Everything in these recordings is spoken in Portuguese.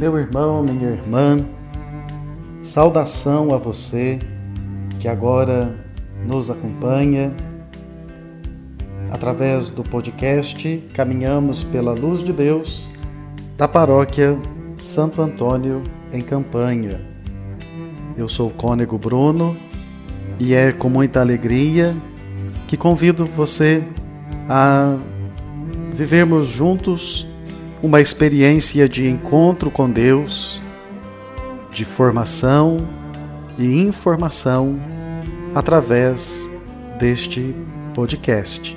Meu irmão, minha irmã, saudação a você que agora nos acompanha através do podcast Caminhamos pela Luz de Deus da paróquia Santo Antônio em Campanha. Eu sou o Cônego Bruno e é com muita alegria que convido você a vivermos juntos uma experiência de encontro com Deus, de formação e informação através deste podcast.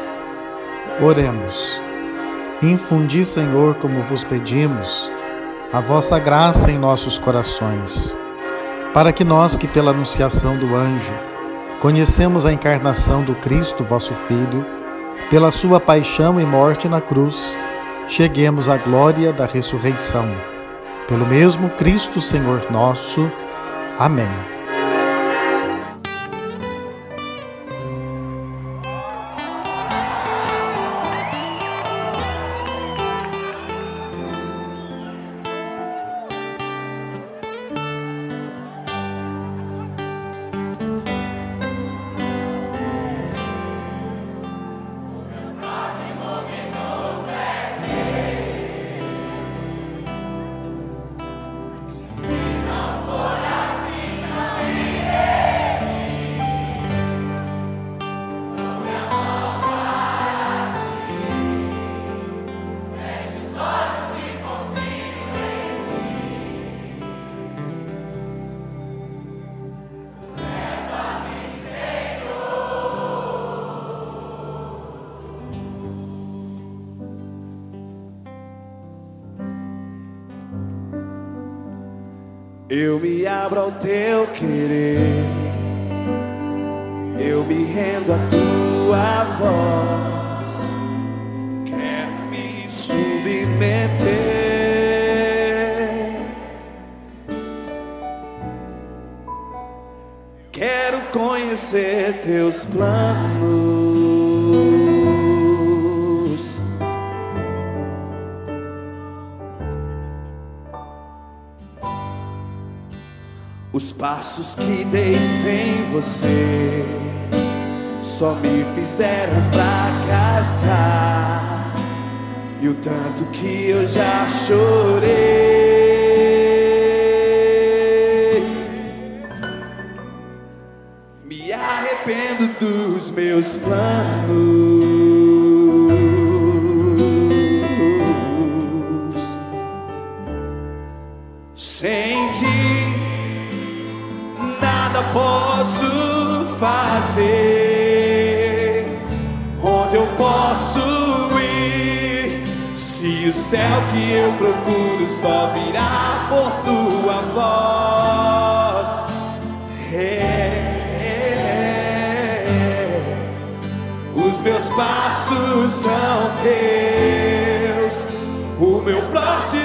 Oremos. Infundi, Senhor, como vos pedimos, a vossa graça em nossos corações, para que nós que pela anunciação do anjo conhecemos a encarnação do Cristo, vosso Filho, pela sua paixão e morte na cruz, cheguemos à glória da ressurreição. Pelo mesmo Cristo, Senhor nosso. Amém. Eu me abro ao teu querer, eu me rendo à tua voz, quero me submeter. Quero conhecer teus planos. Os passos que dei sem você só me fizeram fracassar. E o tanto que eu já chorei. Me arrependo dos meus planos. Posso fazer. Onde eu posso ir céu que eu procuro só virá por tua voz. É, os meus passos são teus, o meu próximo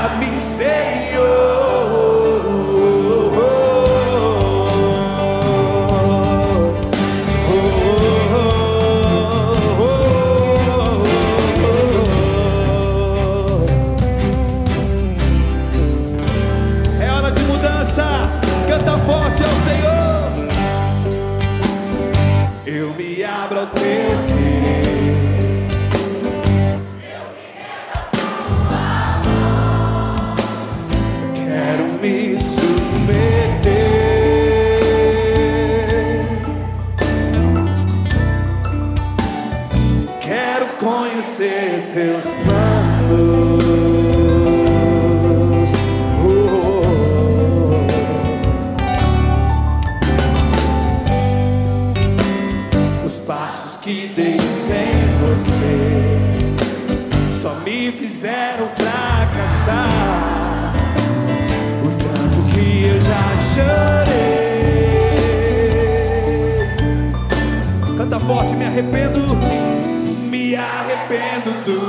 Leva-me, Senhor. Conhecer teus planos. Oh. Os passos que dei sem você só me fizeram fracassar. O tanto que eu já chorei. Canta forte, me arrependo, arrependo dos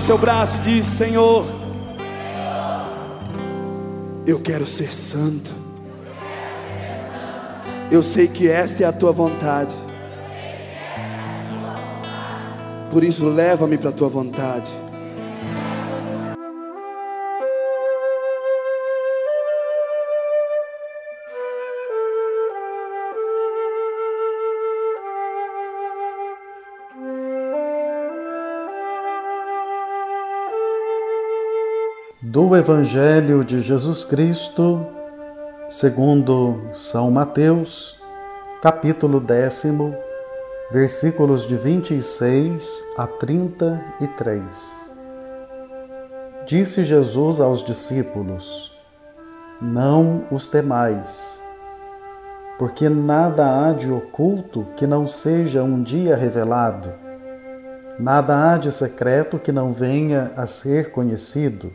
seu braço e diz: Senhor, eu quero ser santo. Eu sei que esta é a tua vontade. Por isso, leva-me para a tua vontade. Do Evangelho de Jesus Cristo, segundo São Mateus, capítulo décimo, versículos de 26 a 33. Disse Jesus aos discípulos: Não os temais, porque nada há de oculto que não seja um dia revelado, Nada há de secreto que não venha a ser conhecido.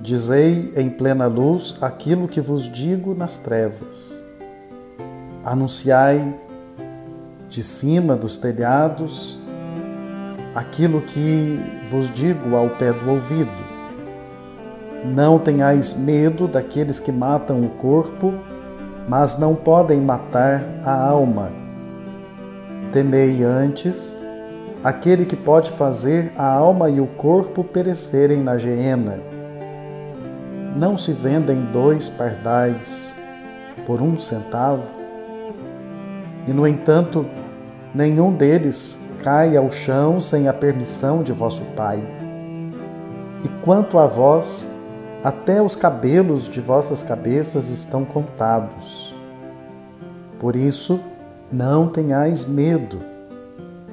Dizei em plena luz aquilo que vos digo nas trevas. Anunciai de cima dos telhados aquilo que vos digo ao pé do ouvido. Não tenhais medo daqueles que matam o corpo, mas não podem matar a alma. Temei antes aquele que pode fazer a alma e o corpo perecerem na geena. Não se vendem dois pardais por um centavo? E, no entanto, nenhum deles cai ao chão sem a permissão de vosso Pai. E quanto a vós, até os cabelos de vossas cabeças estão contados. Por isso, não tenhais medo.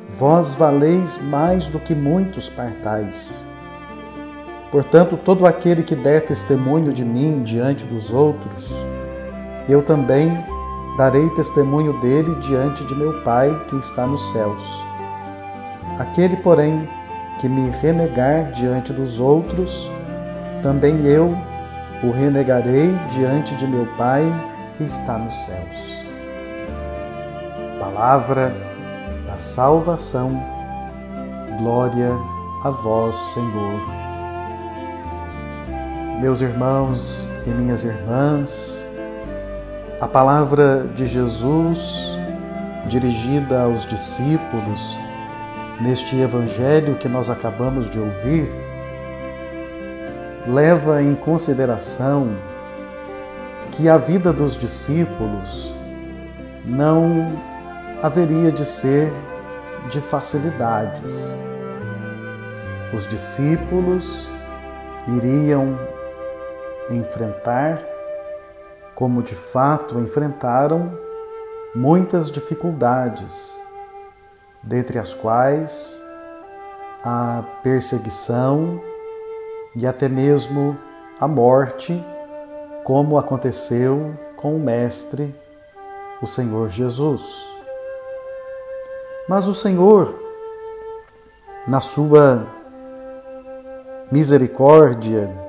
Vós valeis mais do que muitos partais. Portanto, todo aquele que der testemunho de mim diante dos outros, eu também darei testemunho dele diante de meu Pai que está nos céus. Aquele, porém, que me renegar diante dos outros, também eu o renegarei diante de meu Pai que está nos céus. Palavra da salvação, glória a vós, Senhor. Meus irmãos e minhas irmãs, a palavra de Jesus dirigida aos discípulos neste evangelho que nós acabamos de ouvir leva em consideração que a vida dos discípulos não haveria de ser de facilidades. Os discípulos iriam enfrentar, como de fato enfrentaram, muitas dificuldades, dentre as quais a perseguição e até mesmo a morte, como aconteceu com o Mestre, o Senhor Jesus. Mas o Senhor, na sua misericórdia,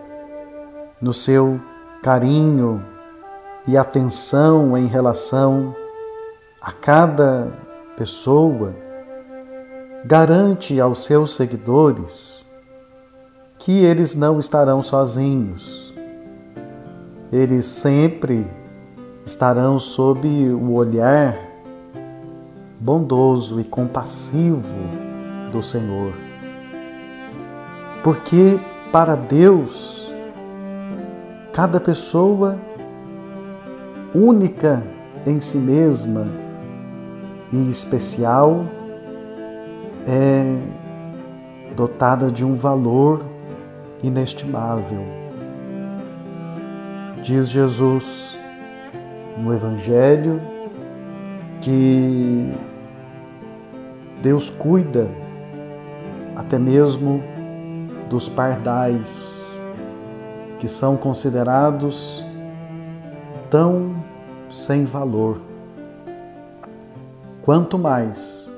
no seu carinho e atenção em relação a cada pessoa, garante aos seus seguidores que eles não estarão sozinhos. Eles sempre estarão sob o olhar bondoso e compassivo do Senhor. Porque para Deus, cada pessoa única em si mesma e especial é dotada de um valor inestimável. Diz Jesus no Evangelho que Deus cuida até mesmo dos pardais que são considerados tão sem valor. Quanto mais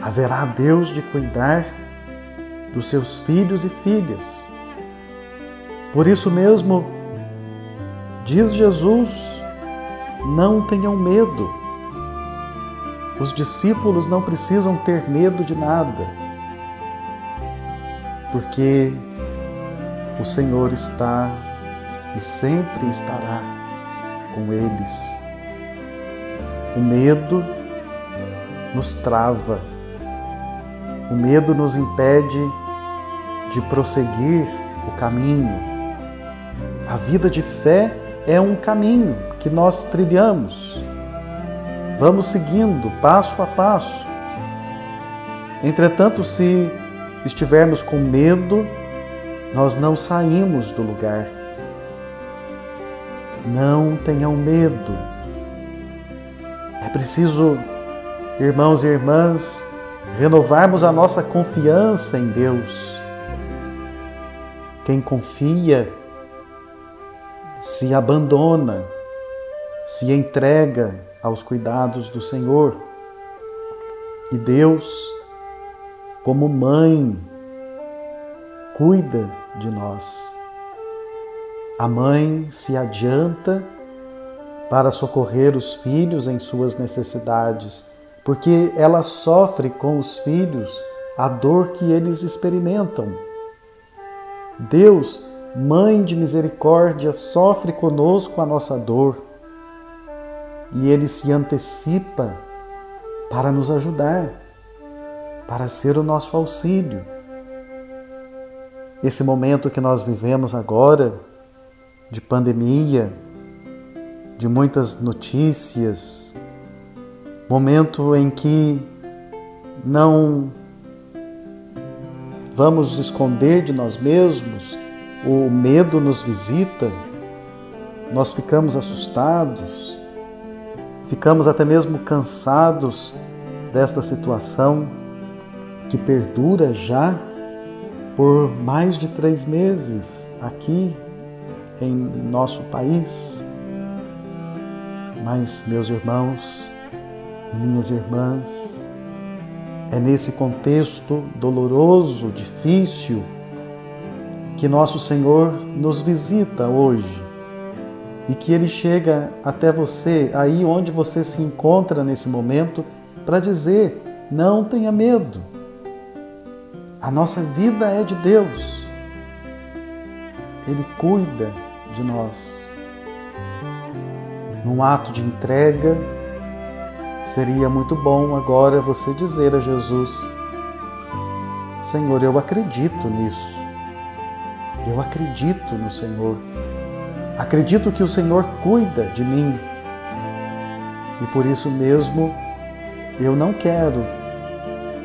haverá Deus de cuidar dos seus filhos e filhas. Por isso mesmo, diz Jesus, não tenham medo. Os discípulos não precisam ter medo de nada, porque o Senhor está e sempre estará com eles. O medo nos trava, o medo nos impede de prosseguir o caminho. A vida de fé é um caminho que nós trilhamos. Vamos seguindo passo a passo. Entretanto, se estivermos com medo, nós não saímos do lugar. Não tenham medo. É preciso, irmãos e irmãs, renovarmos a nossa confiança em Deus quem confia se abandona, se entrega aos cuidados do Senhor. E Deus como mãe, cuida de nós. A mãe se adianta para socorrer os filhos em suas necessidades, porque ela sofre com os filhos a dor que eles experimentam. Deus, Mãe de misericórdia, sofre conosco a nossa dor e Ele se antecipa para nos ajudar, para ser o nosso auxílio. Esse momento que nós vivemos agora, de pandemia, de muitas notícias, momento em que não vamos esconder de nós mesmos, o medo nos visita, nós ficamos assustados, ficamos até mesmo cansados desta situação que perdura já por mais de três meses aqui em nosso país. Mas, meus irmãos e minhas irmãs, é nesse contexto doloroso, difícil, que nosso Senhor nos visita hoje e que Ele chega até você, aí onde você se encontra nesse momento, para dizer: não tenha medo. A nossa vida é de Deus. Ele cuida de nós. Num ato de entrega, seria muito bom agora você dizer a Jesus: Senhor, eu acredito nisso. Eu acredito no Senhor. Acredito que o Senhor cuida de mim. E por isso mesmo eu não quero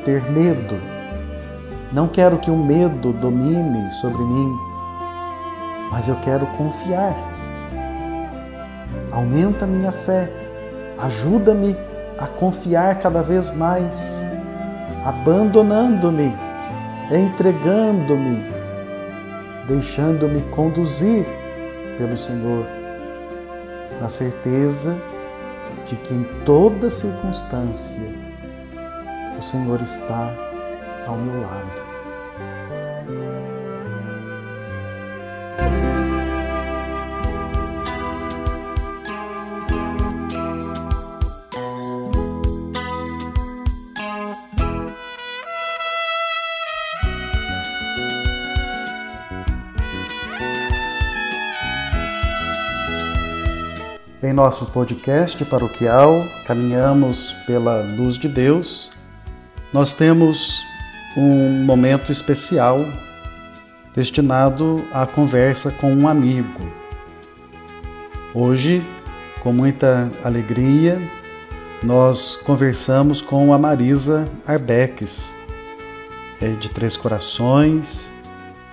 ter medo. Não quero que o medo domine sobre mim, mas eu quero confiar. Aumenta minha fé, ajuda-me a confiar cada vez mais, abandonando-me, entregando-me, deixando-me conduzir pelo Senhor, na certeza de que em toda circunstância o Senhor está ao meu lado. Em nosso podcast paroquial, Caminhamos pela Luz de Deus, nós temos um momento especial destinado à conversa com um amigo. Hoje, com muita alegria, nós conversamos com a Marisa Arbeques, é de Três Corações,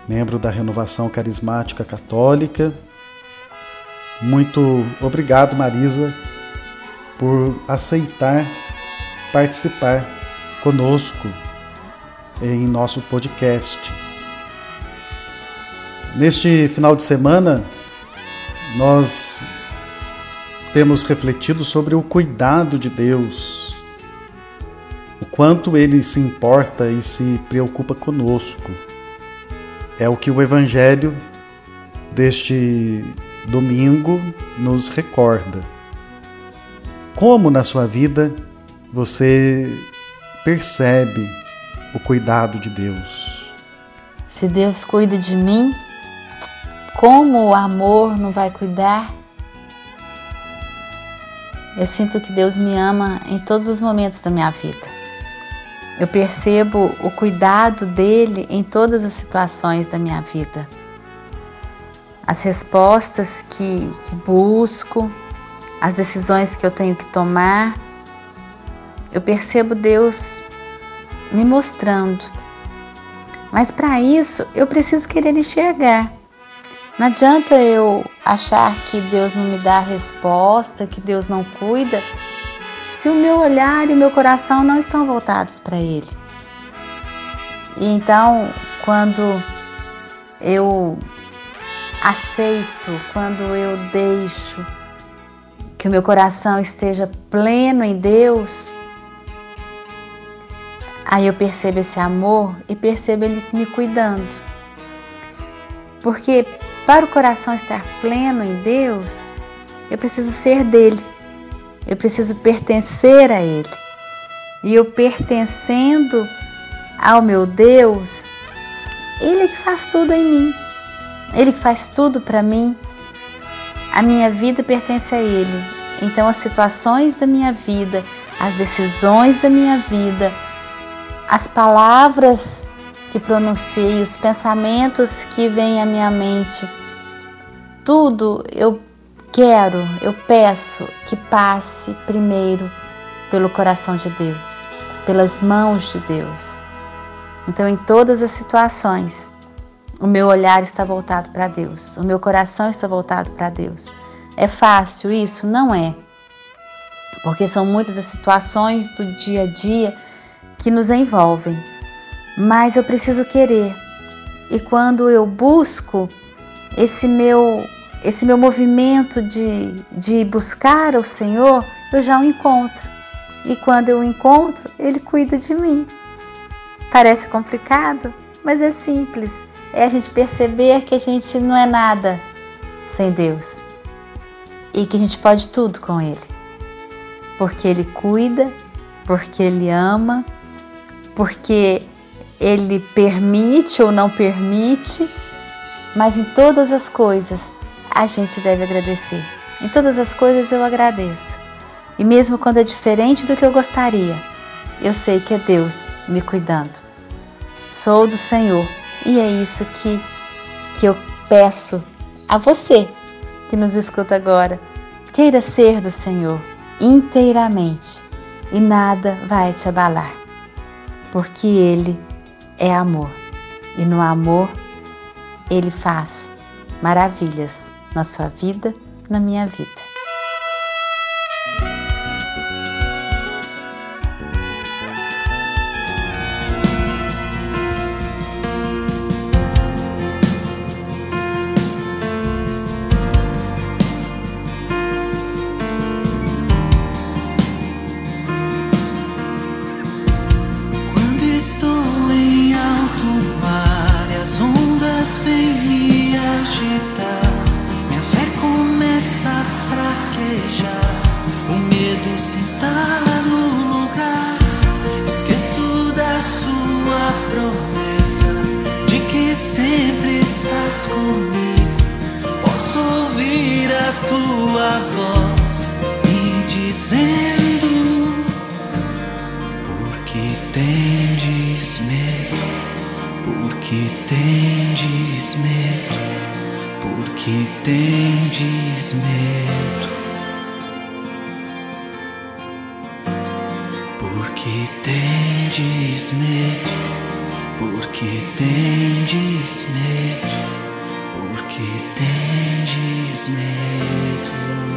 membro da Renovação Carismática Católica muito obrigado, Marisa, por aceitar participar conosco em nosso podcast. Neste final de semana, nós temos refletido sobre o cuidado de Deus, o quanto Ele se importa e se preocupa conosco. É o que o Evangelho deste domingo nos recorda. Como na sua vida você percebe o cuidado de Deus? Se Deus cuida de mim, como o amor não vai cuidar? Eu sinto que Deus me ama em todos os momentos da minha vida. Eu percebo o cuidado dele em todas as situações da minha vida as respostas que, que busco, as decisões que eu tenho que tomar. Eu percebo Deus me mostrando. Mas para isso eu preciso querer enxergar. Não adianta eu achar que Deus não me dá a resposta, que Deus não cuida, se o meu olhar e o meu coração não estão voltados para Ele. E então, quando eu aceito, quando eu deixo que o meu coração esteja pleno em Deus, Aí eu percebo esse amor e percebo Ele me cuidando. Porque para o coração estar pleno em Deus, eu preciso ser dele, eu preciso pertencer a Ele. E eu pertencendo ao meu Deus, Ele é que faz tudo em mim, Ele que faz tudo para mim. A minha vida pertence a Ele, então as situações da minha vida, as decisões da minha vida, as palavras que pronunciei, os pensamentos que vêm à minha mente, tudo eu quero, eu peço que passe primeiro pelo coração de Deus, pelas mãos de Deus. Então, em todas as situações, o meu olhar está voltado para Deus, o meu coração está voltado para Deus. É fácil isso? Não é. Porque são muitas as situações do dia a dia que nos envolvem. Mas eu preciso querer. E quando eu busco esse meu esse meu movimento de, de buscar o Senhor, eu já o encontro. E quando eu o encontro, Ele cuida de mim. Parece complicado, mas é simples. É a gente perceber que a gente não é nada sem Deus e que a gente pode tudo com Ele, porque Ele cuida, porque Ele ama, porque Ele permite ou não permite, mas em todas as coisas a gente deve agradecer. Em todas as coisas eu agradeço. E mesmo quando é diferente do que eu gostaria, eu sei que é Deus me cuidando. Sou do Senhor e é isso que, que eu peço a você que nos escuta agora. Queira ser do Senhor inteiramente e nada vai te abalar, porque Ele é amor e no amor Ele faz maravilhas na sua vida, na minha vida. a tua voz me dizendo porque tendes medo, porque tendes medo, porque tendes medo, porque tendes medo, porque tendes medo. Porque tendes medo. Porque tendes medo.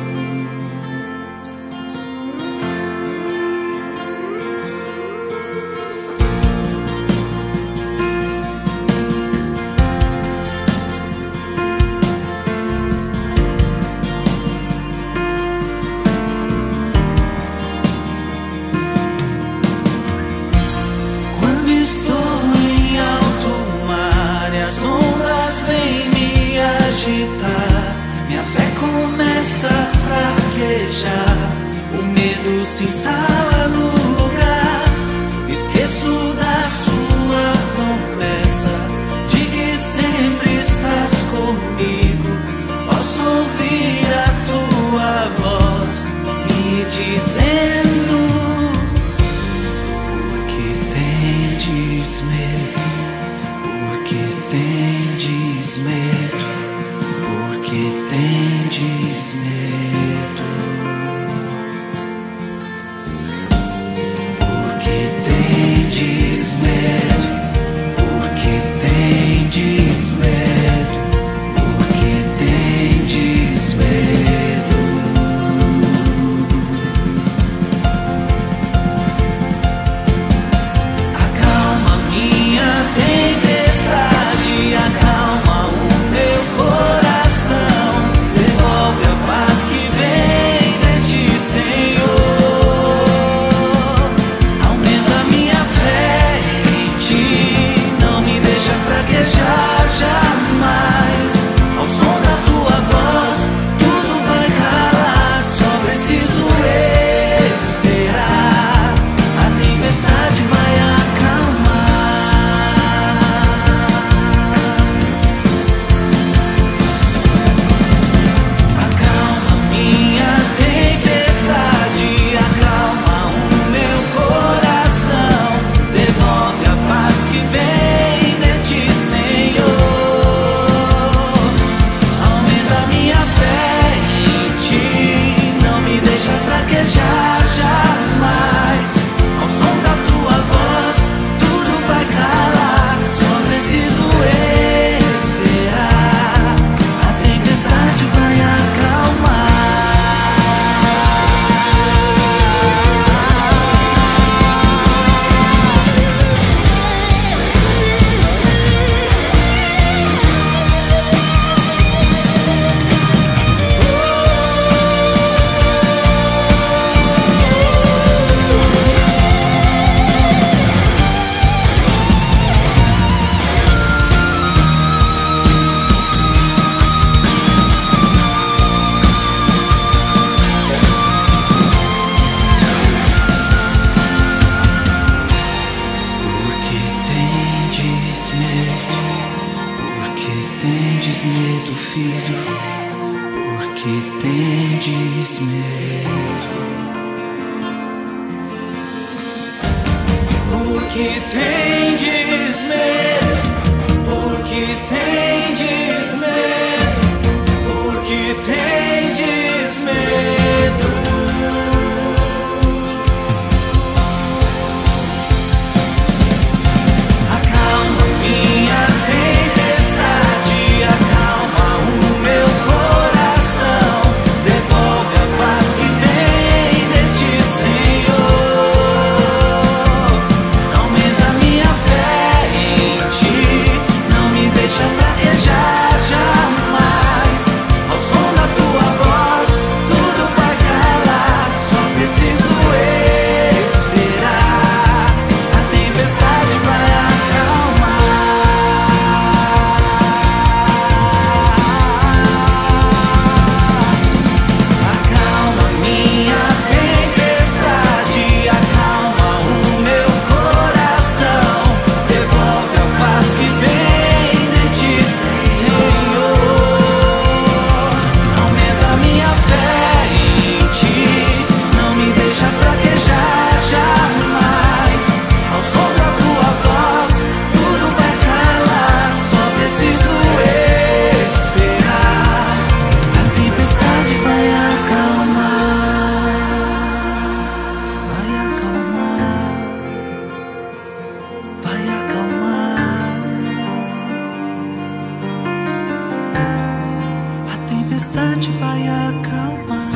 Vai acalmar.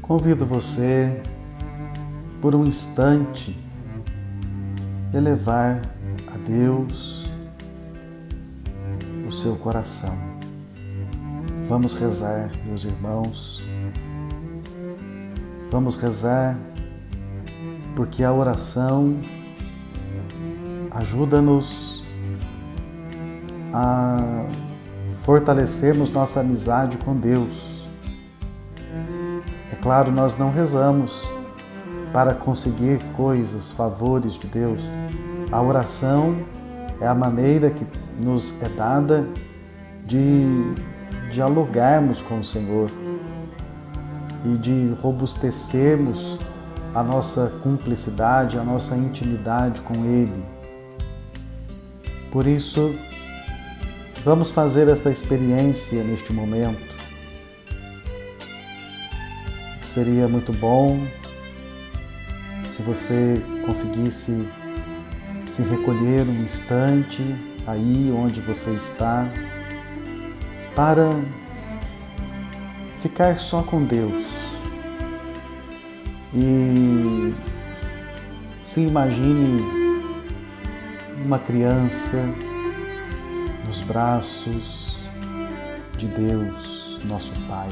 Convido você, por um instante, elevar a Deus o seu coração. Vamos rezar, meus irmãos. Vamos rezar porque a oração ajuda-nos a fortalecermos nossa amizade com Deus. É claro, nós não rezamos para conseguir coisas, favores de Deus. A oração é a maneira que nos é dada de dialogarmos com o Senhor e de robustecermos a nossa cumplicidade, a nossa intimidade com Ele. Por isso, vamos fazer esta experiência neste momento. Seria muito bom se você conseguisse se recolher um instante aí onde você está para ficar só com Deus e se imagine uma criança nos braços de Deus, nosso Pai.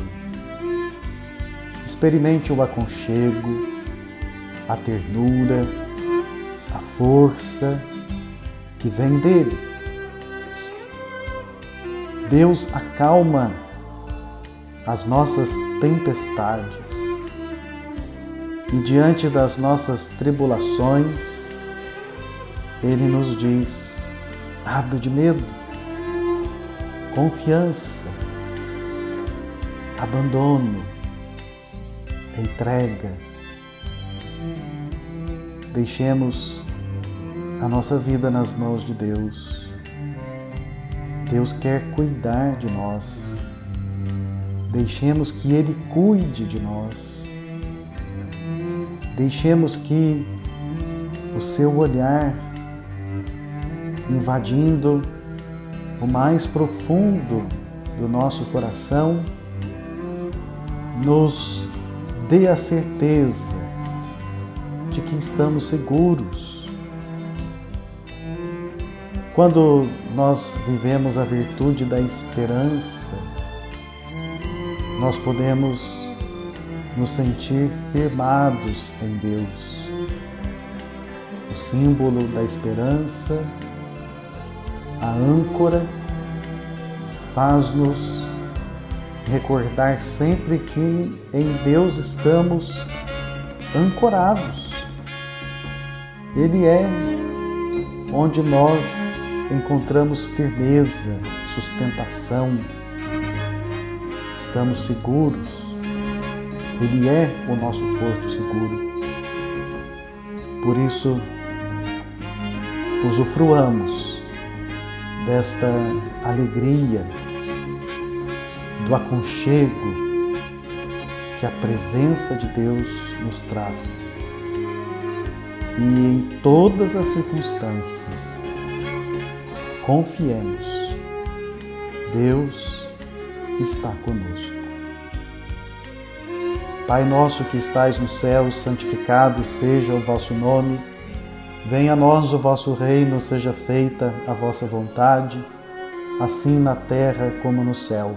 Experimente o aconchego, a ternura, a força que vem dele. Deus acalma as nossas tempestades e diante das nossas tribulações, Ele nos diz: nada de medo, confiança, abandono, entrega. Deixemos a nossa vida nas mãos de Deus. Deus quer cuidar de nós. Deixemos que Ele cuide de nós. Deixemos que o seu olhar, invadindo o mais profundo do nosso coração, nos dê a certeza que estamos seguros. Quando nós vivemos a virtude da esperança, nós podemos nos sentir firmados em Deus. O símbolo da esperança, a âncora, faz-nos recordar sempre que em Deus estamos ancorados. Ele é onde nós encontramos firmeza, sustentação, estamos seguros. Ele é o nosso porto seguro. Por isso, usufruamos desta alegria, do aconchego que a presença de Deus nos traz. E em todas as circunstâncias, confiemos, Deus está conosco. Pai nosso que estais no céu, santificado seja o vosso nome. Venha a nós o vosso reino, seja feita a vossa vontade, assim na terra como no céu.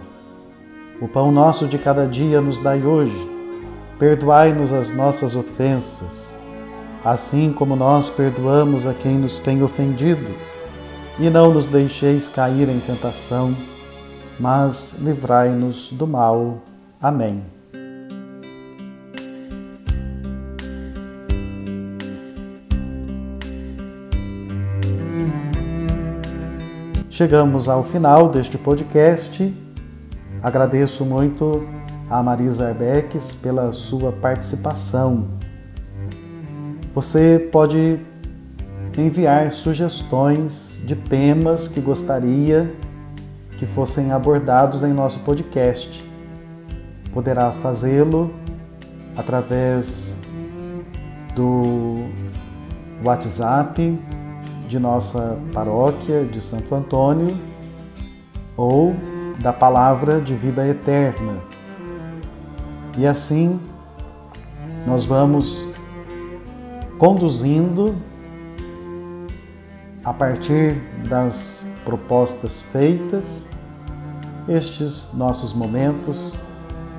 O pão nosso de cada dia nos dai hoje. Perdoai-nos as nossas ofensas, assim como nós perdoamos a quem nos tem ofendido. E não nos deixeis cair em tentação, mas livrai-nos do mal. Amém. Chegamos ao final deste podcast. Agradeço muito a Marisa Arbeques pela sua participação. Você pode enviar sugestões de temas que gostaria que fossem abordados em nosso podcast. Poderá fazê-lo através do WhatsApp de nossa paróquia de Santo Antônio ou da palavra de vida eterna. E assim nós vamos conduzindo a partir das propostas feitas estes nossos momentos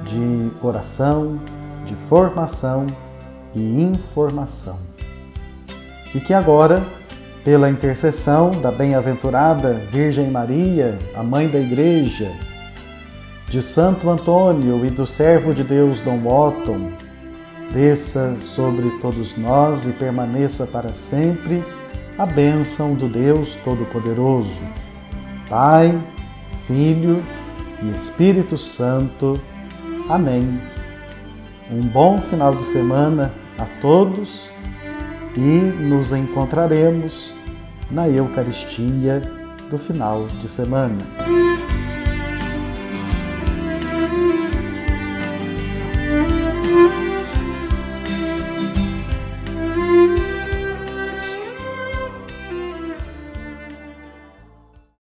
de oração, de formação e informação. E que agora pela intercessão da bem-aventurada Virgem Maria, a Mãe da Igreja, de Santo Antônio e do servo de Deus Dom Otton, desça sobre todos nós e permaneça para sempre a bênção do Deus Todo-Poderoso, Pai, Filho e Espírito Santo. Amém. Um bom final de semana a todos e nos encontraremos na Eucaristia do final de semana.